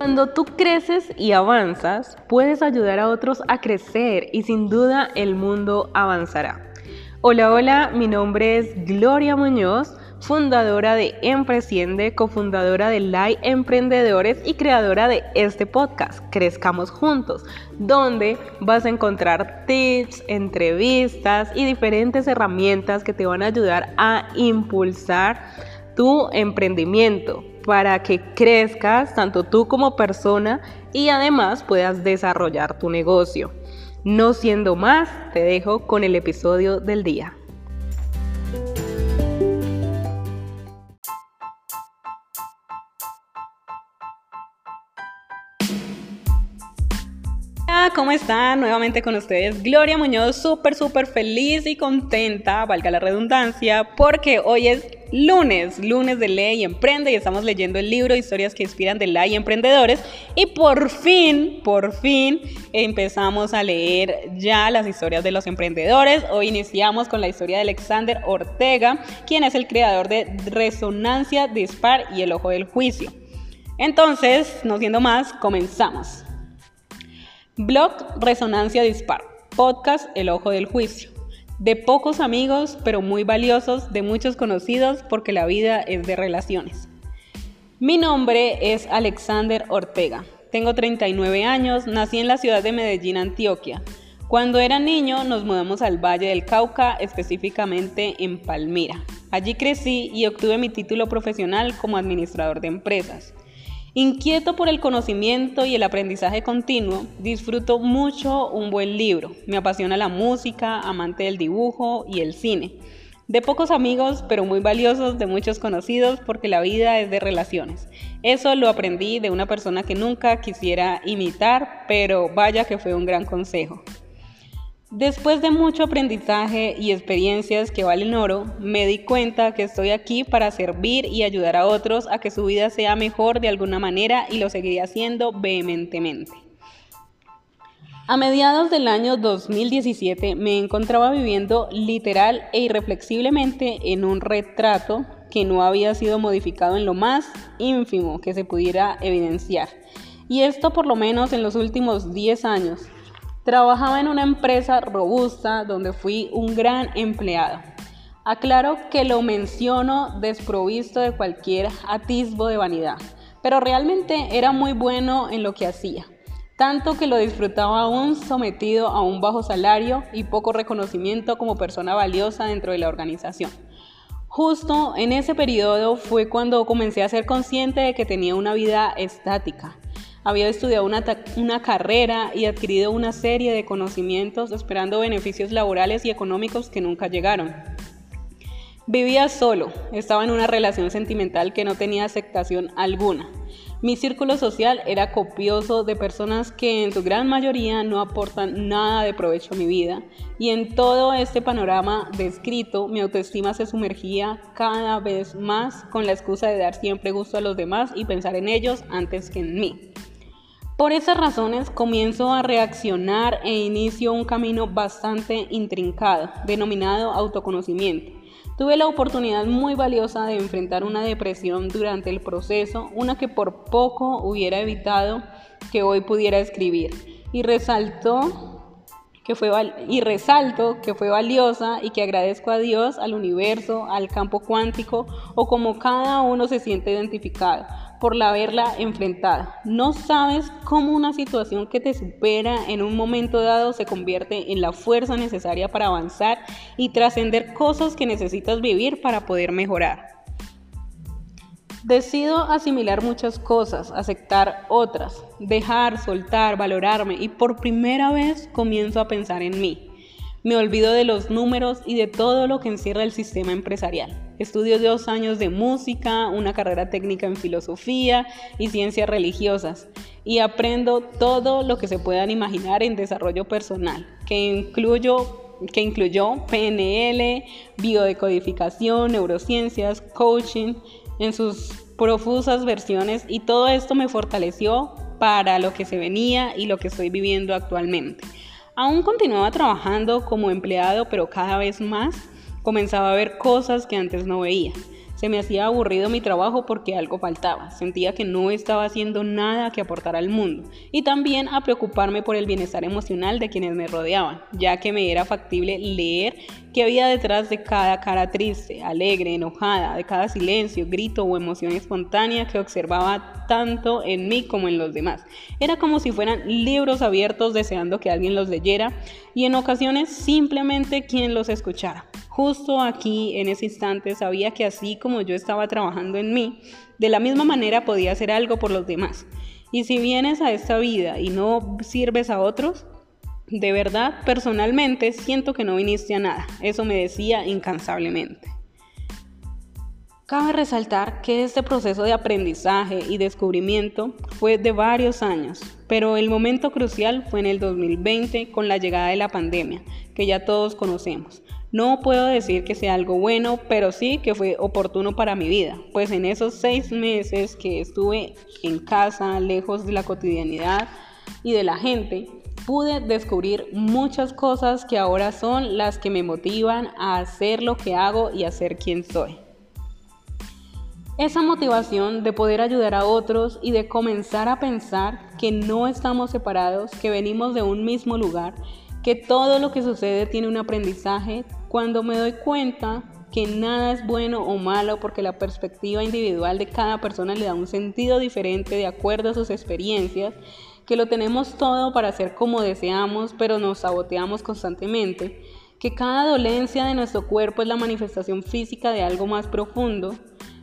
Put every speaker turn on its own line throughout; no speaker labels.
Cuando tú creces y avanzas, puedes ayudar a otros a crecer y sin duda el mundo avanzará. Hola, hola, mi nombre es Gloria Muñoz fundadora de Empresiende, cofundadora de LAI Emprendedores y creadora de este podcast, Crezcamos Juntos, donde vas a encontrar tips, entrevistas y diferentes herramientas que te van a ayudar a impulsar tu emprendimiento para que crezcas tanto tú como persona y además puedas desarrollar tu negocio. No siendo más, te dejo con el episodio del día. ¿cómo están? Nuevamente con ustedes Gloria Muñoz, súper, súper feliz y contenta, valga la redundancia, porque hoy es lunes, lunes de Ley Emprende y estamos leyendo el libro Historias que inspiran de Ley Emprendedores y por fin, por fin empezamos a leer ya las historias de los emprendedores. Hoy iniciamos con la historia de Alexander Ortega, quien es el creador de Resonancia, Dispar y El Ojo del Juicio. Entonces, no siendo más, comenzamos. Blog Resonancia Dispar. Podcast El Ojo del Juicio. De pocos amigos, pero muy valiosos, de muchos conocidos, porque la vida es de relaciones. Mi nombre es Alexander Ortega. Tengo 39 años, nací en la ciudad de Medellín, Antioquia. Cuando era niño nos mudamos al Valle del Cauca, específicamente en Palmira. Allí crecí y obtuve mi título profesional como administrador de empresas. Inquieto por el conocimiento y el aprendizaje continuo, disfruto mucho un buen libro. Me apasiona la música, amante del dibujo y el cine. De pocos amigos, pero muy valiosos, de muchos conocidos, porque la vida es de relaciones. Eso lo aprendí de una persona que nunca quisiera imitar, pero vaya que fue un gran consejo. Después de mucho aprendizaje y experiencias que valen oro, me di cuenta que estoy aquí para servir y ayudar a otros a que su vida sea mejor de alguna manera y lo seguiré haciendo vehementemente. A mediados del año 2017 me encontraba viviendo literal e irreflexiblemente en un retrato que no había sido modificado en lo más ínfimo que se pudiera evidenciar. Y esto por lo menos en los últimos 10 años Trabajaba en una empresa robusta donde fui un gran empleado. Aclaro que lo menciono desprovisto de cualquier atisbo de vanidad, pero realmente era muy bueno en lo que hacía, tanto que lo disfrutaba aún sometido a un bajo salario y poco reconocimiento como persona valiosa dentro de la organización. Justo en ese periodo fue cuando comencé a ser consciente de que tenía una vida estática, había estudiado una, carrera y adquirido una serie de conocimientos esperando beneficios laborales y económicos que nunca llegaron. Vivía solo, estaba en una relación sentimental que no tenía aceptación alguna. Mi círculo social era copioso de personas que en su gran mayoría no aportan nada de provecho a mi vida y en todo este panorama descrito mi autoestima se sumergía cada vez más con la excusa de dar siempre gusto a los demás y pensar en ellos antes que en mí. Por esas razones comienzo a reaccionar e inicio un camino bastante intrincado, denominado autoconocimiento. Tuve la oportunidad muy valiosa de enfrentar una depresión durante el proceso, una que por poco hubiera evitado que hoy pudiera escribir. Y resaltó que fue y resalto que fue valiosa y que agradezco a Dios, al universo, al campo cuántico o como cada uno se siente identificado por la haberla enfrentada. No sabes cómo una situación que te supera en un momento dado se convierte en la fuerza necesaria para avanzar y trascender cosas que necesitas vivir para poder mejorar. Decido asimilar muchas cosas, aceptar otras, dejar, soltar, valorarme y por primera vez comienzo a pensar en mí. Me olvido de los números y de todo lo que encierra el sistema empresarial. Estudio dos años de música, una carrera técnica en filosofía y ciencias religiosas y aprendo todo lo que se puedan imaginar en desarrollo personal, que, incluyo, que incluyó PNL, biodecodificación, neurociencias, coaching en sus profusas versiones y todo esto me fortaleció para lo que se venía y lo que estoy viviendo actualmente. Aún continuaba trabajando como empleado, pero cada vez más comenzaba a ver cosas que antes no veía. Se me hacía aburrido mi trabajo porque algo faltaba. Sentía que no estaba haciendo nada que aportar al mundo. Y también a preocuparme por el bienestar emocional de quienes me rodeaban, ya que me era factible leer qué había detrás de cada cara triste, alegre, enojada, de cada silencio, grito o emoción espontánea que observaba tanto en mí como en los demás. Era como si fueran libros abiertos deseando que alguien los leyera y en ocasiones simplemente quien los escuchara. Justo aquí, en ese instante, sabía que así como yo estaba trabajando en mí, de la misma manera podía hacer algo por los demás. Y si vienes a esta vida y no sirves a otros, de verdad, personalmente, siento que no viniste a nada. Eso me decía incansablemente. Cabe resaltar que este proceso de aprendizaje y descubrimiento fue de varios años, pero el momento crucial fue en el 2020 con la llegada de la pandemia, que ya todos conocemos. No puedo decir que sea algo bueno, pero sí que fue oportuno para mi vida, pues en esos seis meses que estuve en casa, lejos de la cotidianidad y de la gente, pude descubrir muchas cosas que ahora son las que me motivan a hacer lo que hago y a ser quien soy. Esa motivación de poder ayudar a otros y de comenzar a pensar que no estamos separados, que venimos de un mismo lugar, que todo lo que sucede tiene un aprendizaje, cuando me doy cuenta que nada es bueno o malo porque la perspectiva individual de cada persona le da un sentido diferente de acuerdo a sus experiencias, que lo tenemos todo para hacer como deseamos, pero nos saboteamos constantemente, que cada dolencia de nuestro cuerpo es la manifestación física de algo más profundo,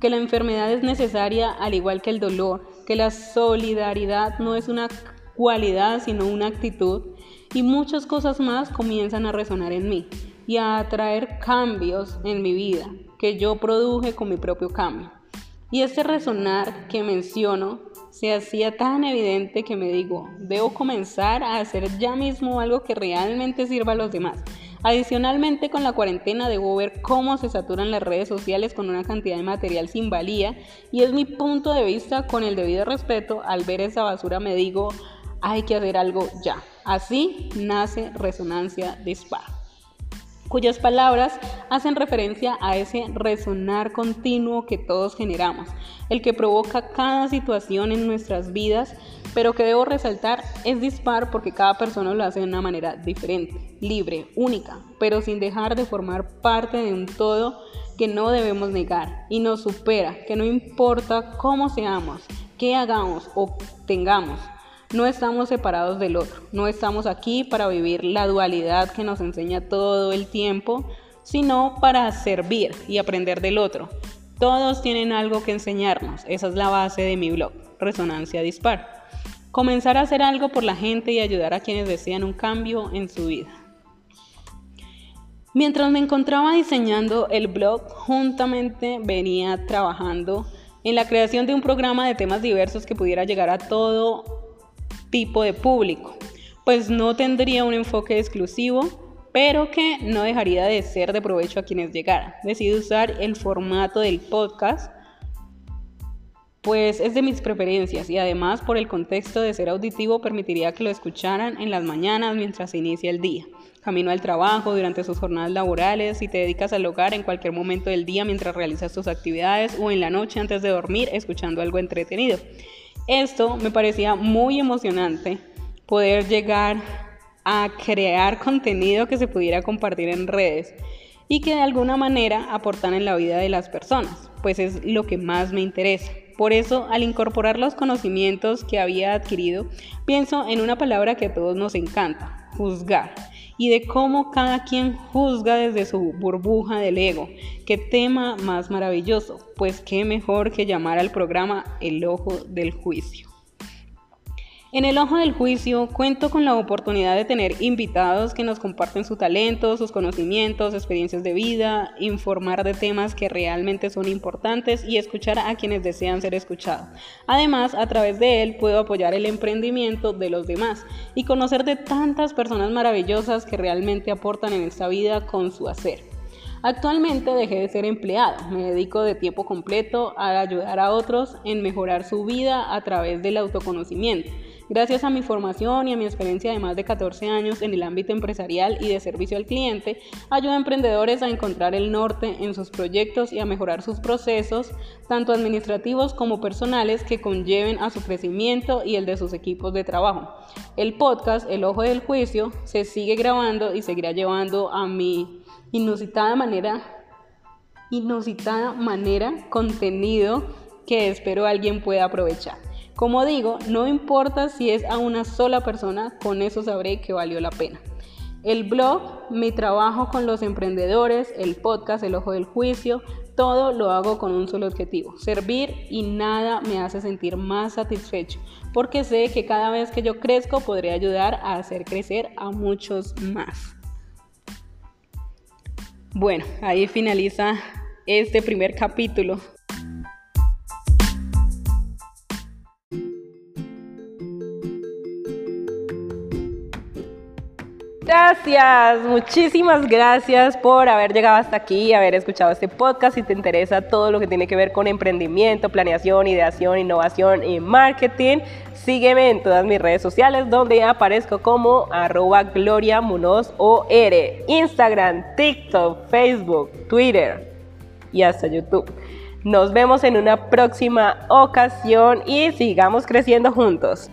que la enfermedad es necesaria al igual que el dolor, que la solidaridad no es una cualidad sino una actitud, y muchas cosas más comienzan a resonar en mí y a atraer cambios en mi vida que yo produje con mi propio cambio. Y este resonar que menciono se hacía tan evidente que me digo, debo comenzar a hacer ya mismo algo que realmente sirva a los demás. Adicionalmente, con la cuarentena debo ver cómo se saturan las redes sociales con una cantidad de material sin valía y es mi punto de vista con el debido respeto. Al ver esa basura me digo, hay que hacer algo ya. Así nace Resonancia Dispar cuyas palabras hacen referencia a ese resonar continuo que todos generamos, el que provoca cada situación en nuestras vidas, pero que debo resaltar es dispar porque cada persona lo hace de una manera diferente, libre, única, pero sin dejar de formar parte de un todo que no debemos negar y nos supera, que no importa cómo seamos, qué hagamos o tengamos, no estamos separados del otro, no estamos aquí para vivir la dualidad que nos enseña todo el tiempo, sino para servir y aprender del otro. Todos tienen algo que enseñarnos, esa es la base de mi blog, Resonancia Dispar. Comenzar a hacer algo por la gente y ayudar a quienes desean un cambio en su vida. Mientras me encontraba diseñando el blog, juntamente venía trabajando en la creación de un programa de temas diversos que pudiera llegar a todo tipo de público, pues no tendría un enfoque exclusivo, pero que no dejaría de ser de provecho a quienes llegaran. Decidí usar el formato del podcast, pues es de mis preferencias y además por el contexto de ser auditivo permitiría que lo escucharan en las mañanas mientras se inicia el día, camino al trabajo, durante sus jornadas laborales, si te dedicas al hogar en cualquier momento del día mientras realizas tus actividades o en la noche antes de dormir escuchando algo entretenido. Esto me parecía muy emocionante, poder llegar a crear contenido que se pudiera compartir en redes y que de alguna manera aportara en la vida de las personas, pues es lo que más me interesa. Por eso, al incorporar los conocimientos que había adquirido, pienso en una palabra que a todos nos encanta, juzgar y de cómo cada quien juzga desde su burbuja del ego. Qué tema más maravilloso, pues qué mejor que llamar al programa El Ojo del Juicio. En el ojo del juicio cuento con la oportunidad de tener invitados que nos comparten su talento, sus conocimientos, experiencias de vida, informar de temas que realmente son importantes y escuchar a quienes desean ser escuchados. Además, a través de él puedo apoyar el emprendimiento de los demás y conocer de tantas personas maravillosas que realmente aportan en esta vida con su hacer. Actualmente dejé de ser empleado, me dedico de tiempo completo a ayudar a otros en mejorar su vida a través del autoconocimiento Gracias a mi formación y a mi experiencia de más de 14 años en el ámbito empresarial y de servicio al cliente, ayudo a emprendedores a encontrar el norte en sus proyectos y a mejorar sus procesos, tanto administrativos como personales, que conlleven a su crecimiento y el de sus equipos de trabajo. El podcast El Ojo del Juicio se sigue grabando y seguirá llevando a mi inusitada manera, inusitada manera contenido que espero alguien pueda aprovechar. Como digo, no importa si es a una sola persona, con eso sabré que valió la pena. El blog, mi trabajo con los emprendedores, el podcast, el ojo del juicio, todo lo hago con un solo objetivo, servir y nada me hace sentir más satisfecho, porque sé que cada vez que yo crezco podré ayudar a hacer crecer a muchos más. Bueno, ahí finaliza este primer capítulo Gracias, muchísimas gracias por haber llegado hasta aquí, haber escuchado este podcast. Si te interesa todo lo que tiene que ver con emprendimiento, planeación, ideación, innovación y marketing, sígueme en todas mis redes sociales donde aparezco como arroba Gloria Instagram, TikTok, Facebook, Twitter y hasta YouTube. Nos vemos en una próxima ocasión y sigamos creciendo juntos.